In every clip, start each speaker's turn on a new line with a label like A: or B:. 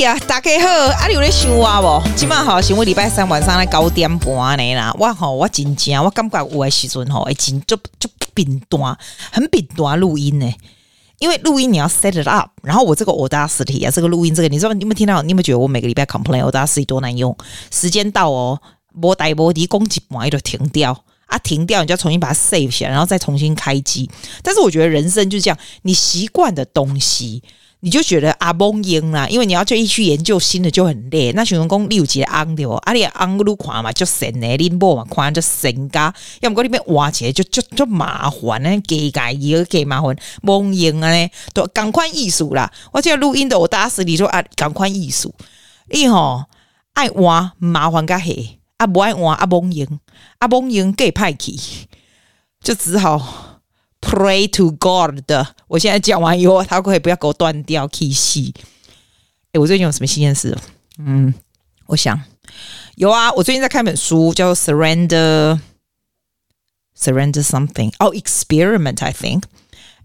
A: 呀，大家好，啊，你有咧想我无？今晚好，想我礼拜三晚上来九点半呢啦。我吼，我真正，我感觉有诶时阵吼，会真就就频段，很频段录音呢。因为录音你要 set it up，然后我这个 Audacity 啊，这个录音这个，你知道你有没有听到？你有没有觉得我每个礼拜 complain Audacity 多难用？时间到哦，无代无地攻击完就停掉啊，停掉你就要重新把它 save 起来，然后再重新开机。但是我觉得人生就是这样，你习惯的东西。你就觉得啊懵英啦，因为你要就一去研究新的就很累。那想讲你有几个昂的哦，啊你昂路看嘛就神呢，林波嘛看就神噶，要么讲你边挖起来就就就麻烦呢，给改也给麻烦，懵英啊呢，都赶快艺术啦。我这录音的我打死你说啊，赶快艺术，你吼爱挖麻烦个嘿，啊不爱挖啊懵英，啊懵英给派去，就只好。Pray to God 的，我现在讲完以后，他可以不要给我断掉 key 戏。诶，我最近有什么新鲜事？嗯，我想有啊，我最近在看本书，叫做 Surrender Surrender Something，哦，Experiment I think。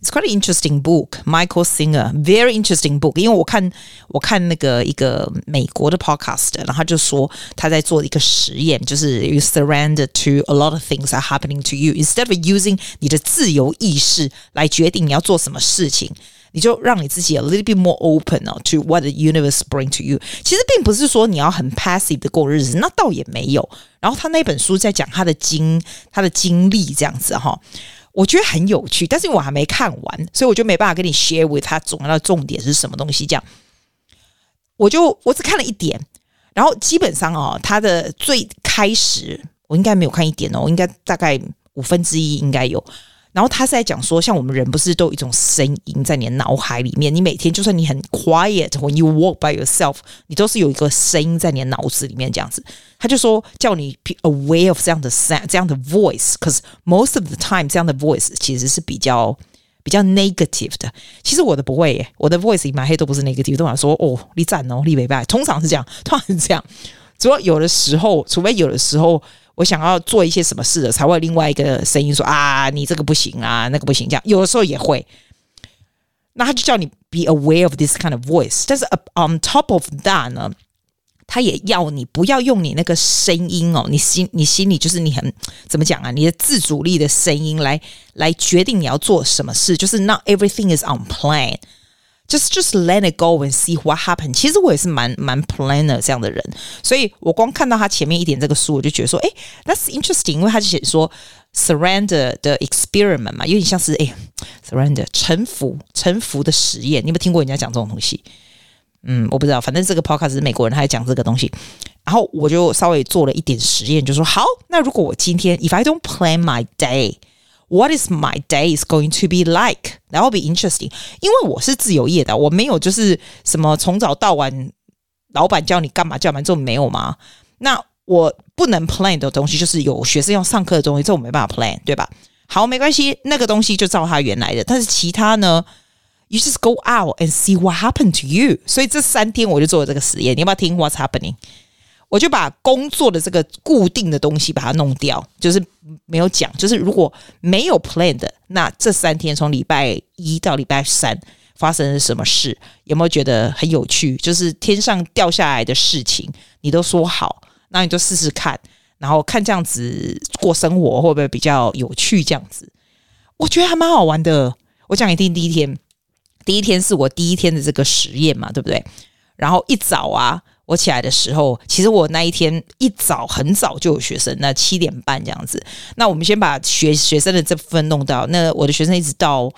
A: It's quite an interesting book, Michael Singer, very interesting book. 因为我看我看那个一个美国的 podcast，然后他就说他在做一个实验，就是 you surrender to a lot of things are happening to you instead of using 你的自由意识来决定你要做什么事情，你就让你自己 a little bit more open to what the universe bring to you。其实并不是说你要很 passive 的过日子，那倒也没有。然后他那本书在讲他的经他的经历这样子哈。 我觉得很有趣，但是我还没看完，所以我就没办法跟你 share with 他总要的重点是什么东西。这样，我就我只看了一点，然后基本上哦，他的最开始我应该没有看一点哦，我应该大概五分之一应该有。然后他是在讲说，像我们人不是都有一种声音在你的脑海里面？你每天就算你很 quiet，when you walk by yourself，你都是有一个声音在你的脑子里面这样子。他就说叫你 be aware of 这样的 sound，这样的 voice，cause most of the time 这样的 voice 其实是比较比较 negative 的。其实我的不会耶，我的 voice 一满黑都不是 negative，都想说哦，你赞哦，你没拜，通常是这样，通常是这样。主要有的时候，除非有的时候。我想要做一些什么事的，才会另外一个声音说啊，你这个不行啊，那个不行，这样有的时候也会。那他就叫你 be aware of this kind of voice，但是 on top of that 呢，他也要你不要用你那个声音哦，你心你心里就是你很怎么讲啊，你的自主力的声音来来决定你要做什么事，就是 not everything is on plan。Just just let it go and see what happened.。其实我也是蛮蛮 planner 这样的人，所以我光看到他前面一点这个书，我就觉得说，哎，that's interesting，因为他就写说 surrender 的 experiment 嘛，有点像是哎，surrender 臣服臣服的实验。你有没有听过人家讲这种东西？嗯，我不知道，反正这个 podcast 是美国人，他在讲这个东西。然后我就稍微做了一点实验，就说好，那如果我今天 if I don't plan my day。What is my day is going to be like? That will be interesting. 因为我是自由业的，我没有就是什么从早到晚，老板叫你干嘛叫嘛，这种没有吗？那我不能 plan 的东西，就是有学生要上课的东西，这我没办法 plan，对吧？好，没关系，那个东西就照他原来的。但是其他呢，you just go out and see what happened to you。所以这三天我就做了这个实验，你要不要听 What's happening？我就把工作的这个固定的东西把它弄掉，就是没有讲。就是如果没有 plan 的，那这三天从礼拜一到礼拜三发生了什么事？有没有觉得很有趣？就是天上掉下来的事情，你都说好，那你就试试看，然后看这样子过生活会不会比较有趣？这样子，我觉得还蛮好玩的。我讲给你听，第一天，第一天是我第一天的这个实验嘛，对不对？然后一早啊。我起来的时候，其实我那一天一早很早就有学生，那七点半这样子。那我们先把学学生的这部分弄到，那我的学生一直到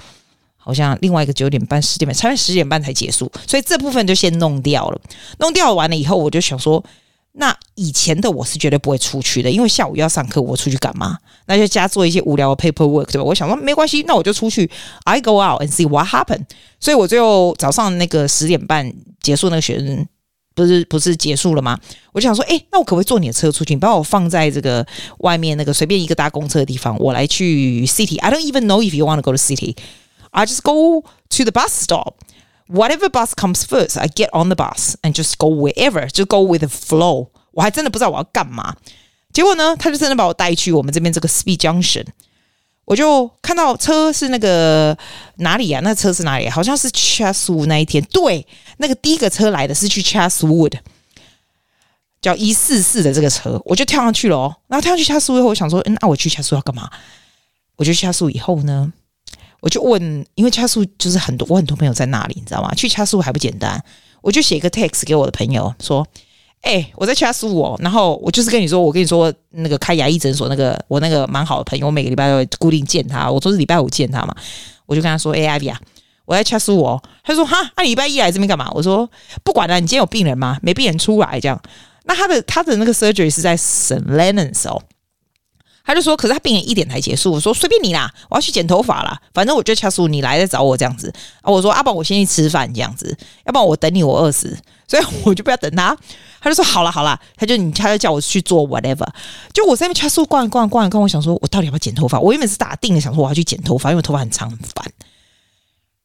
A: 好像另外一个九点半、十点半，差不多十点半才结束，所以这部分就先弄掉了。弄掉完了以后，我就想说，那以前的我是绝对不会出去的，因为下午要上课，我出去干嘛？那就加做一些无聊的 paperwork，对吧？我想说没关系，那我就出去，I go out and see what happen。所以我最后早上那个十点半结束那个学生。不是不是结束了吗？我就想说，哎，那我可不可以坐你的车出去？你把我放在这个外面那个随便一个搭公车的地方，我来去 city。I don't even know if you want to go to city. I just go to the bus stop. Whatever bus comes first, I get on the bus and just go wherever. Just go with the flow. 我还真的不知道我要干嘛。结果呢，他就真的把我带去我们这边这个 Speed Junction。我就看到车是那个哪里啊？那车是哪里？好像是 Chaswood 那一天。对，那个第一个车来的是去 Chaswood，叫一四四的这个车，我就跳上去了哦。然后跳上去 Chaswood 以后，我想说，嗯，那、啊、我去 Chaswood 要干嘛？我就 Chaswood 以后呢，我就问，因为 Chaswood 就是很多，我很多朋友在那里，你知道吗？去 Chaswood 还不简单，我就写一个 text 给我的朋友说。哎、我在 Chatswood，然后我就是跟你说，我跟你说那个开牙医诊所那个我那个蛮好的朋友，我每个礼拜都会固定见他，我都是礼拜五见他嘛，我就跟他说，哎，Ivy 啊，我在 Chatswood，他说哈，那、啊、礼拜一来这边干嘛？我说不管了，你今天有病人吗？没病人出来这样。那他的他的那个 surgery 是在 s t l e n o n s 哦。他就说：“可是他病人一点才结束。”我说：“随便你啦，我要去剪头发啦。反正我就掐死，你来再找我这样子。”啊，我说：“阿宝，我先去吃饭这样子，要不然我等你，我饿死。”所以我就不要等他。他就说：“好了好了。”他就你他就叫我去做 whatever。就我在那边掐叔逛逛逛一逛，我想说，我到底要不要剪头发？我原本是打定了想说我要去剪头发，因为头发很长很烦。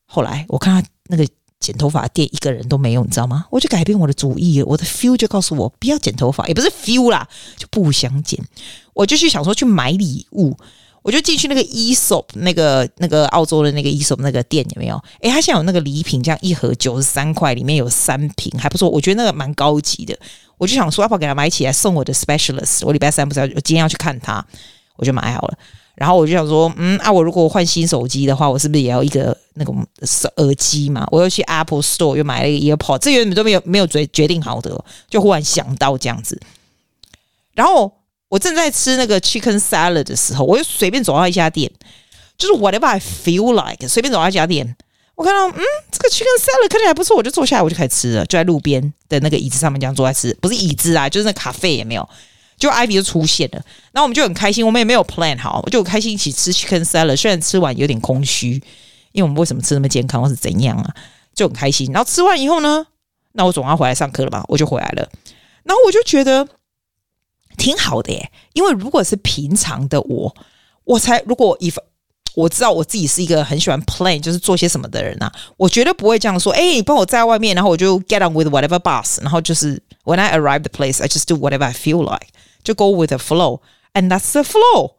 A: 后来我看他那个。剪头发店一个人都没有，你知道吗？我就改变我的主意，我的 feel 就告诉我不要剪头发，也不是 feel 啦，就不想剪。我就去想说去买礼物，我就进去那个 e s o p 那个那个澳洲的那个 e s o p 那个店有没有？诶，他现在有那个礼品，这样一盒九十三块，里面有三瓶，还不错。我觉得那个蛮高级的。我就想说要不要给他买起来送我的 specialist？我礼拜三不是要我今天要去看他，我就买好了。然后我就想说，嗯啊，我如果换新手机的话，我是不是也要一个那个耳机嘛？我又去 Apple Store 又买了一个 EarPod，这原本都没有没有决决定好的，就忽然想到这样子。然后我正在吃那个 Chicken Salad 的时候，我就随便走到一家店，就是 Whatever I feel like，随便走到一家店，我看到嗯，这个 Chicken Salad 看起来还不错，我就坐下来，我就开始吃了，就在路边的那个椅子上面这样坐在吃，不是椅子啊，就是那咖啡也没有。就 Ivy 就出现了，然后我们就很开心，我们也没有 plan 好，我就很开心一起吃 chicken salad。虽然吃完有点空虚，因为我们为什么吃那么健康或是怎样啊？就很开心。然后吃完以后呢，那我总要回来上课了吧？我就回来了。然后我就觉得挺好的耶，因为如果是平常的我，我才如果一我知道我自己是一个很喜欢 plan，就是做些什么的人啊，我绝对不会这样说。哎、你帮我在外面，然后我就 get on with whatever bus，然后就是 when I arrive the place，I just do whatever I feel like。就 go with the flow，and that's the flow。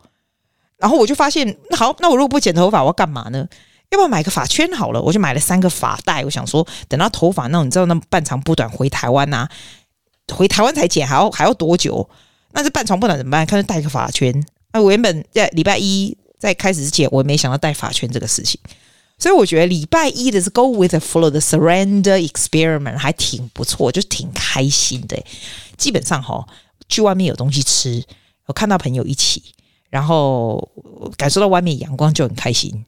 A: 然后我就发现，好，那我如果不剪头发，我要干嘛呢？要不要买个发圈好了？我就买了三个发带。我想说，等到头发那，你知道那半长不短，回台湾呐、啊，回台湾才剪，还要还要多久？那这半床不暖怎么办？看就戴个发圈。那我原本在礼拜一在开始之前，我没想到戴发圈这个事情。所以我觉得礼拜一的是 go with the flow 的 surrender experiment 还挺不错，就挺开心的。基本上哈。去外面有东西吃，我看到朋友一起，然后感受到外面阳光就很开心，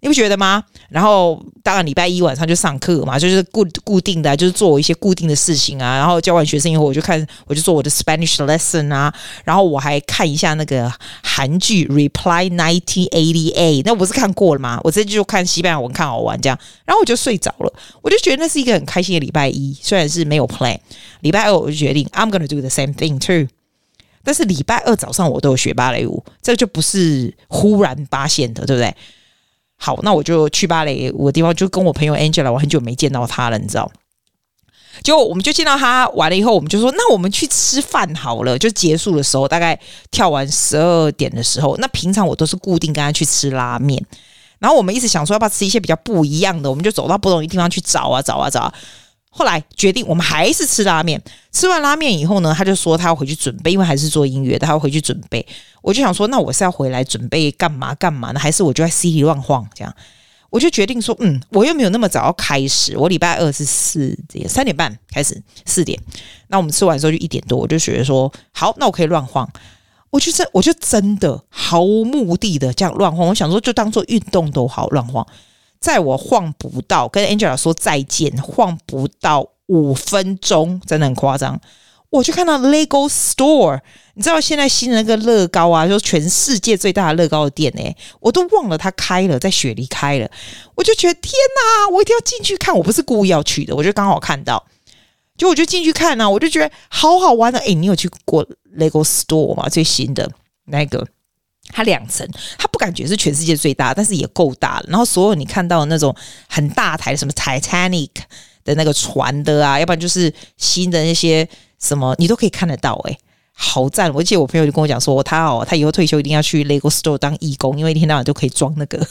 A: 你不觉得吗？然后当然礼拜一晚上就上课嘛，就是固固定的，就是做一些固定的事情啊。然后教完学生以后，我就看我就做我的 Spanish lesson 啊。然后我还看一下那个韩剧 Reply NINETY EIGHTY A 那我不是看过了吗？我这就看西班牙文，看好玩这样。然后我就睡着了，我就觉得那是一个很开心的礼拜一，虽然是没有 plan。礼拜二我就决定 I'm gonna do the same thing too。但是礼拜二早上我都有学芭蕾舞，这就不是忽然发现的，对不对？好，那我就去芭蕾我地方，就跟我朋友 Angela，我很久没见到她了，你知道？就我们就见到她完了以后，我们就说，那我们去吃饭好了。就结束的时候，大概跳完十二点的时候，那平常我都是固定跟她去吃拉面，然后我们一直想说要不要吃一些比较不一样的，我们就走到不同的地方去找啊找啊找。后来决定，我们还是吃拉面。吃完拉面以后呢，他就说他要回去准备，因为还是做音乐，他要回去准备。我就想说，那我是要回来准备干嘛干嘛呢？还是我就在 city 乱晃这样？我就决定说，嗯，我又没有那么早要开始。我礼拜二是四点三点半开始，四点。那我们吃完之后就一点多，我就觉得说，好，那我可以乱晃。我就真，我就真的毫无目的的这样乱晃。我想说，就当做运动都好，乱晃。在我晃不到跟 Angela 说再见，晃不到五分钟，真的很夸张。我就看到 Lego Store，你知道现在新的那个乐高啊，就是全世界最大的乐高的店诶，我都忘了它开了，在雪梨开了。我就觉得天哪，我一定要进去看。我不是故意要去的，我就刚好看到，就我就进去看啊，我就觉得好好玩的。诶，你有去过 Lego Store 吗？最新的那个。它两层，它不感觉是全世界最大，但是也够大了。然后所有你看到的那种很大台的什么 Titanic 的那个船的啊，要不然就是新的那些什么，你都可以看得到。诶，好赞！我记得我朋友就跟我讲说，他哦，他以后退休一定要去 Lego Store 当义工，因为一天到晚就可以装那个。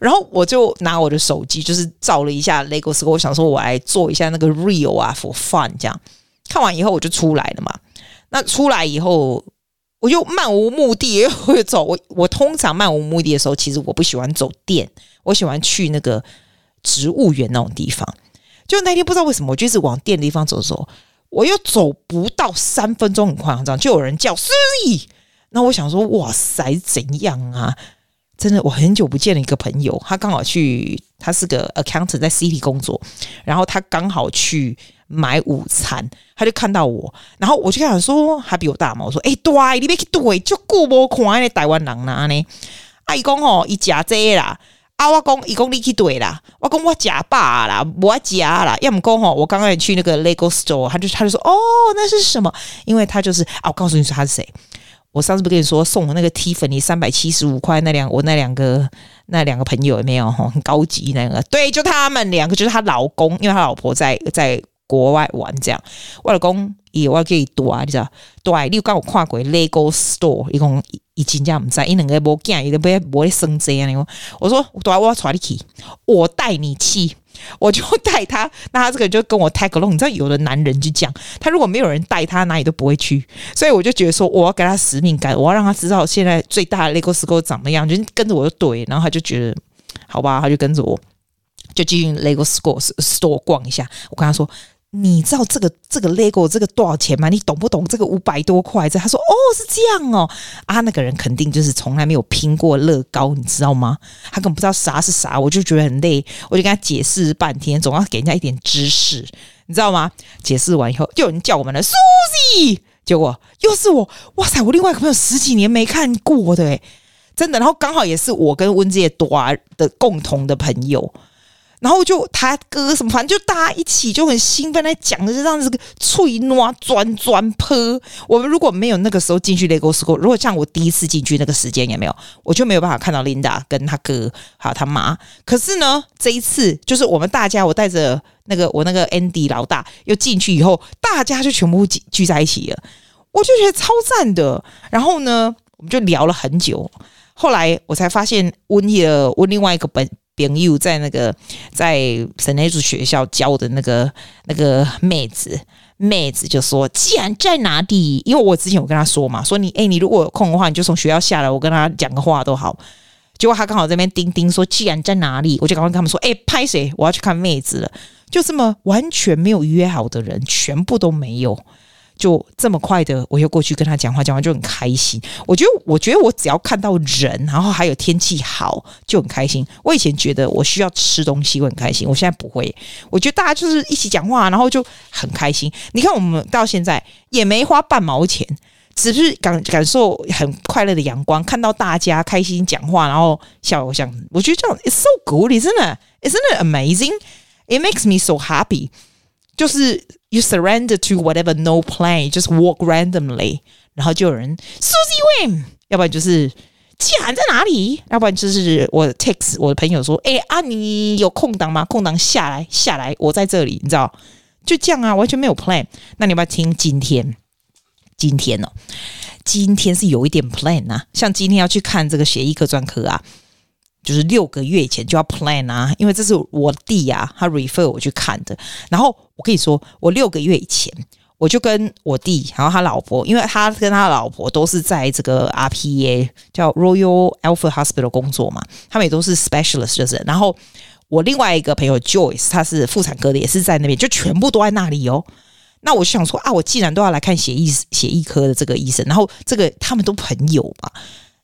A: 然后我就拿我的手机，就是照了一下 Lego Store，我想说我来做一下那个 Real 啊，for fun 这样。看完以后我就出来了嘛。那出来以后，我就漫无目的会走。我我通常漫无目的的时候，其实我不喜欢走店，我喜欢去那个植物园那种地方。就那天不知道为什么，我就是往店的地方走走。我又走不到三分钟，很夸张，就有人叫 Suzy。那我想说，哇塞，怎样啊？真的，我很久不见了一个朋友，他刚好去，他是个 accountant 在 City 工作，然后他刚好去买午餐，他就看到我，然后我就跟他说，他比我大嘛，我说，哎、欸，对，你别去对，就顾无看那台湾人哪呢？阿姨讲哦，一家这啦。啊！我讲，伊讲你去对啦。我讲我假爸啦，我假啦。要么讲吼，我刚刚去那个 Lego Store，他就他就说，哦，那是什么？因为他就是啊，我告诉你说他是谁。我上次不跟你说送我那个 Tiffany 三百七十五块那两，我那两个那两个朋友有没有？哈，很高级那个。对，就他们两个，就是她老公，因为他老婆在在国外玩这样。我老公也我可以多，你知道？对，你有跟我跨过 Lego Store，一共。已经这样在，因两个无惊，伊都不会不会生这样。我说，对啊，我要带你去，我带你去，我就带他。那他这个就跟我 tag along。你知道，有的男人就讲，他如果没有人带他，哪里都不会去。所以我就觉得说，我要给他使命感，我要让他知道现在最大的 Lego Store 长那样，就跟着我就对。然后他就觉得，好吧，他就跟着我，就进 Lego Store Store 逛一下。我跟他说。你知道这个这个 Lego 这个多少钱吗？你懂不懂这个五百多块？这他说哦，是这样哦啊，那个人肯定就是从来没有拼过乐高，你知道吗？他根本不知道啥是啥，我就觉得很累，我就跟他解释半天，总要给人家一点知识，你知道吗？解释完以后，就有人叫我们了，Susie，结果又是我，哇塞，我另外一个朋友十几年没看过的诶，真的，然后刚好也是我跟温姐多的共同的朋友。然后就他哥什么，反正就大家一起就很兴奋在讲的，就这样子脆挪转转坡。我们如果没有那个时候进去 Lego School，如果像我第一次进去那个时间也没有，我就没有办法看到 Linda 跟他哥还有他妈。可是呢，这一次就是我们大家，我带着那个我那个 Andy 老大又进去以后，大家就全部聚聚在一起了，我就觉得超赞的。然后呢，我们就聊了很久。后来我才发现温的温另外一个本。朋友在那个在神内主学校教的那个那个妹子，妹子就说：“既然在哪里？因为我之前有跟他说嘛，说你哎，你如果有空的话，你就从学校下来，我跟他讲个话都好。”结果他刚好在那边叮叮说：“既然在哪里？”我就赶快跟他们说：“哎，拍谁？我要去看妹子了。”就这么完全没有约好的人，全部都没有。就这么快的，我又过去跟他讲话，讲话就很开心。我觉得，我觉得我只要看到人，然后还有天气好，就很开心。我以前觉得我需要吃东西，我很开心。我现在不会，我觉得大家就是一起讲话，然后就很开心。你看，我们到现在也没花半毛钱，只是感感受很快乐的阳光，看到大家开心讲话，然后笑，我想，我觉得这样 it's so good，isn't it？Isn't it amazing？It makes me so happy。就是 you surrender to whatever no plan，just walk randomly，然后就有人 Suzy Wim，要不然就是既然在哪里，要不然就是我 text 我的朋友说，哎啊，你有空档吗？空档下来下来，我在这里，你知道，就这样啊，完全没有 plan。那你要不要听今天？今天哦，今天是有一点 plan 啊，像今天要去看这个血液科专科啊。就是六个月以前就要 plan 啊，因为这是我弟呀、啊，他 refer 我去看的。然后我跟你说，我六个月以前我就跟我弟，然后他老婆，因为他跟他老婆都是在这个 RPA 叫 Royal Alfred Hospital 工作嘛，他们也都是 specialist 就是。然后我另外一个朋友 Joyce，他是妇产科的，也是在那边，就全部都在那里哦。那我就想说啊，我既然都要来看血液血液科的这个医生，然后这个他们都朋友嘛，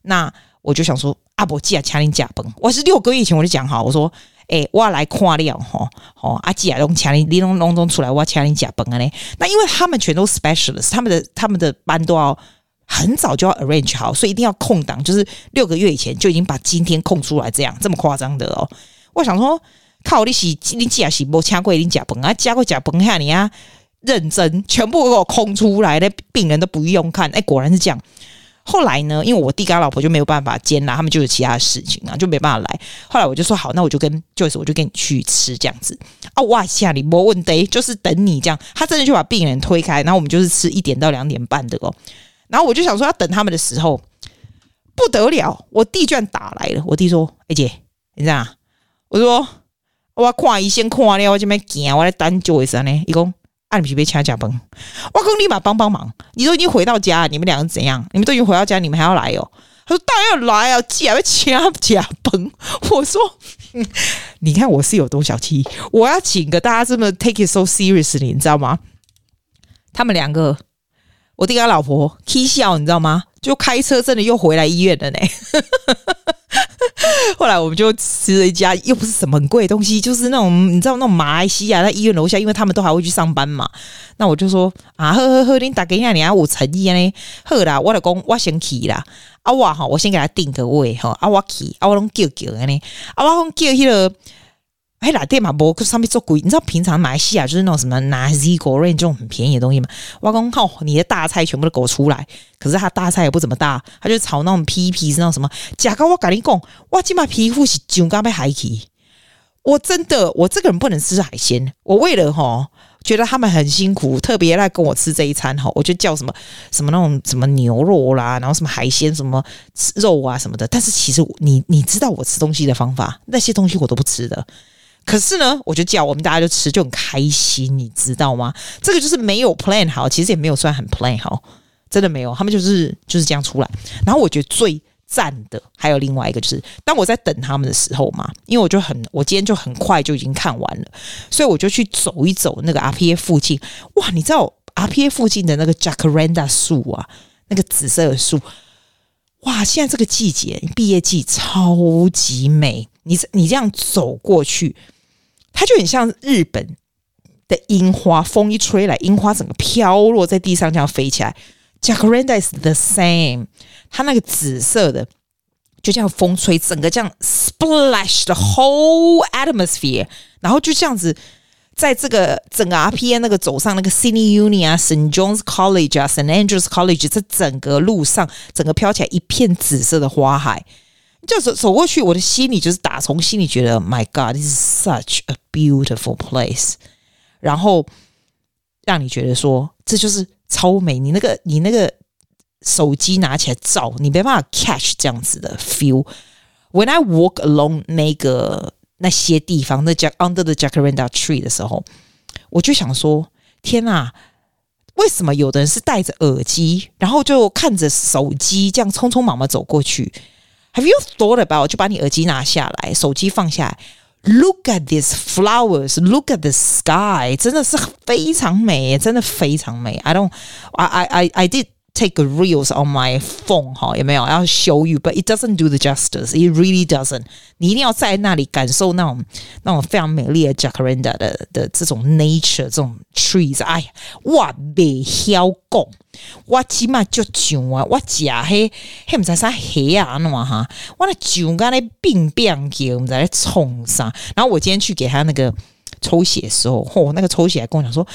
A: 那。我就想说，阿伯记啊，请你加班。我是六个月前我就讲好，我说，哎、我要来看了哈，哦，阿记啊，拢请你，你拢拢拢出来，我请你加班啊嘞。那因为他们全都 specialist，他们的他们的班都要很早就要 arrange 好，所以一定要空档，就是六个月以前就已经把今天空出来，这样这么夸张的哦。我想说，靠你是你记啊是无请过你加班啊，加过加班下你啊认真，全部给我空出来的病人都不用看，哎、果然是这样。后来呢，因为我弟跟他老婆就没有办法兼啦，他们就有其他的事情啊，就没办法来。后来我就说好，那我就跟 Joyce，我就跟你去吃这样子啊。哇，下里莫问题，就是等你这样。他真的就把病人推开，然后我们就是吃一点到两点半的哦。然后我就想说要等他们的时候，不得了，我弟居然打来了。我弟说：“哎、姐，你这样？”我说：“我看医生看了，我这边惊，我来等 Joyce 呢。”一共。啊！你是被掐甲崩，我公立马帮帮忙。你都已经回到家，你们两个怎样？你们都已经回到家，你们还要来哦？他说：“当然要来啊！既然被掐甲崩，我说、你看我是有多小气，我要请个大家这么 take it so seriously，你知道吗？他们两个，我弟跟他老婆 k 笑，你知道吗？就开车真的又回来医院了呢。后来我们就吃了一家，又不是什么很贵的东西，就是那种你知道那种马来西亚在医院楼下，因为他们都还会去上班嘛。那我就说啊，呵呵呵，你打给一下，你还有诚意呢。好啦，我老公我先去啦。啊我哈，我先给他订个位哈。啊我去，啊我拢叫叫呢。啊我拢叫迄个。哎，来店嘛不？可上面做贵，你知道平常马来西亚就是那种什么拿 Zigore 这种很便宜的东西嘛。我讲靠，你的大菜全部都给我出来。可是他大菜也不怎么大，他就炒那种皮皮是那种什么。假高我跟你讲，我今把皮肤是就刚被海起。我真的，我这个人不能吃海鲜。我为了哈，觉得他们很辛苦，特别来跟我吃这一餐哈，我就叫什么什么那种什么牛肉啦，然后什么海鲜什么肉啊什么的。但是其实你你知道我吃东西的方法，那些东西我都不吃的。可是呢，我就叫我们大家就吃，就很开心，你知道吗？这个就是没有 plan 好，其实也没有算很 plan 好，真的没有。他们就是就是这样出来。然后我觉得最赞的还有另外一个，就是当我在等他们的时候嘛，因为我就很，我今天就很快就已经看完了，所以我就去走一走那个 RPA 附近。哇，你知道 RPA 附近的那个 Jacaranda 树啊，那个紫色的树，哇，现在这个季节，毕业季超级美。你你这样走过去，它就很像日本的樱花，风一吹来，樱花整个飘落在地上，这样飞起来。Jacaranda is the same，它那个紫色的，就这样风吹，整个这样 splash the whole atmosphere，然后就这样子，在这个整个 RPA 那个走上那个 Sydney Uni 啊，St John's College 啊，St Andrews College，这整个路上，整个飘起来一片紫色的花海。就走走过去，我的心里就是打从心里觉得，My God，this is such a beautiful place。然后让你觉得说，这就是超美。你那个你那个手机拿起来照，你没办法 catch 这样子的 feel。When I walk along 那个那些地方，那 Jack under the Jacaranda tree 的时候，我就想说，天哪！为什么有的人是戴着耳机，然后就看着手机这样匆匆忙忙走过去 ？Have you thought about？就把你耳机拿下来，手机放下来，Look at these flowers，Look at the sky，真的是非常美，真的非常美。I don't，I I I I did。 Take a reels on my phone 哈，有没有要 show you？But it doesn't do the justice. It really doesn't. 你一定要在那里感受那种那种非常美丽的 Jacaranda 的的这种 nature，这种 trees。哎呀，我未晓讲，我起码就像啊，我食迄迄毋知啥虾啊，喏哈，我那酒干咧冰冰叫，毋知咧创啥。然后我今天去给他那个。 抽血的时候，嚯，那个抽血还跟我讲说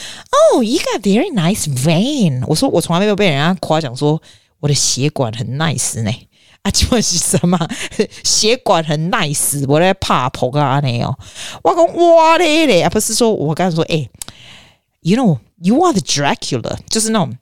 A: ：“Oh,，you got very nice vein。”我说：“我从来没有被人家夸奖说我的血管很 nice 呢。”啊，请问是什么？血管很 nice，我在怕破啊那哦。我讲哇嘞嘞，不是说我刚才说，哎，you know you are the Dracula，就是那种。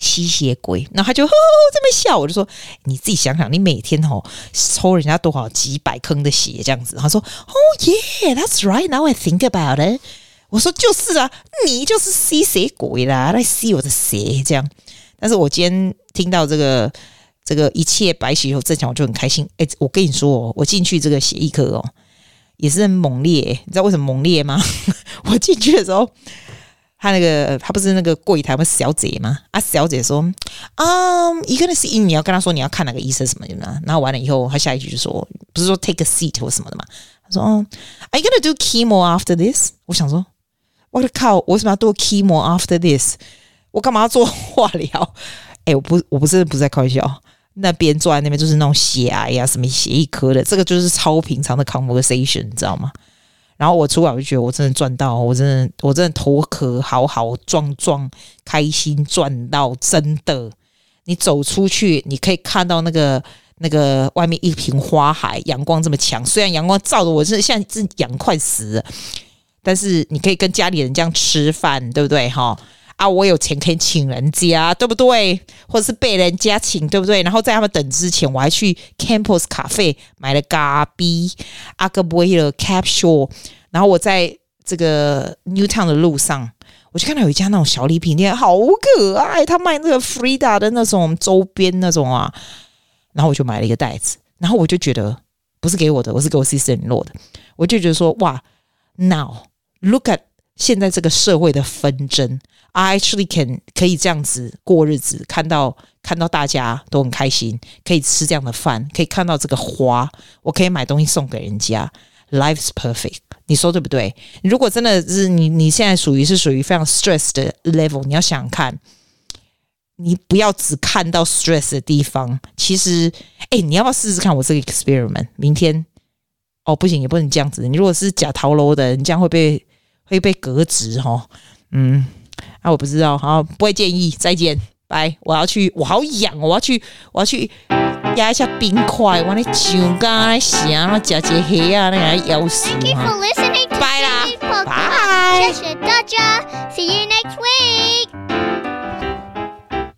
A: 吸血鬼，然后他就呵呵这么笑，我就说你自己想想，你每天哦抽人家多少几百坑的血这样子。他说哦耶，That's right. Now I think about it。我说就是啊，你就是吸血鬼啦，来吸我的血这样。但是我今天听到这个这个一切白血球正常，我就很开心。哎，我跟你说哦，我进去这个血液科哦，也是很猛烈。你知道为什么猛烈吗？我进去的时候。他那个，他不是那个柜台，不是小姐吗？啊，小姐说，啊、一个人是你要跟他说你要看哪个医生什么的。然后完了以后，他下一句就说，不是说 take a seat 或什么的嘛？他说，哦，Are you gonna do chemo after this？我想说，我的靠，我为什么要做 chemo after this？我干嘛要做化疗？哎，我不，我不是不是在开玩笑。那边坐在那边就是那种血癌呀、啊，什么血液科的，这个就是超平常的 conversation，你知道吗？然后我出来我就觉得我真的赚到，我真的我真的头壳好好壮壮，开心赚到真的。你走出去，你可以看到那个那个外面一片花海，阳光这么强。虽然阳光照的我是现在是痒快死了，但是你可以跟家里人这样吃饭，对不对？哈啊，我有钱可以请人家，对不对？或者是被人家请，对不对？然后在他们等之前，我还去 Campus 咖啡买了咖啡，阿哥威尔 Capsule，然后我在这个 Newtown 的路上。我就看到有一家那种小礼品店，好可爱，他卖那个 Frida 的那种周边那种啊，然后我就买了一个袋子，然后我就觉得不是给我的，我是给我 sister-in-law 的，我就觉得说哇，Now look at 现在这个社会的纷争，I actually can 可以这样子过日子，看到看到大家都很开心，可以吃这样的饭，可以看到这个花，我可以买东西送给人家。Life's perfect，你说对不对？如果真的是你，你现在属于是属于非常 stress 的 level，你要想想看，你不要只看到 stress 的地方。其实，哎，你要不要试试看我这个 experiment？明天哦，不行，也不能这样子。你如果是假逃楼的，你这样会被会被革职哈。嗯，啊，我不知道，好，不会建议。再见，拜。我要去，我好痒，我要去，我要去。压一下冰块，我那酒干来香，我加些黑啊，那个咬死啊！拜啦，拜。谢谢大家。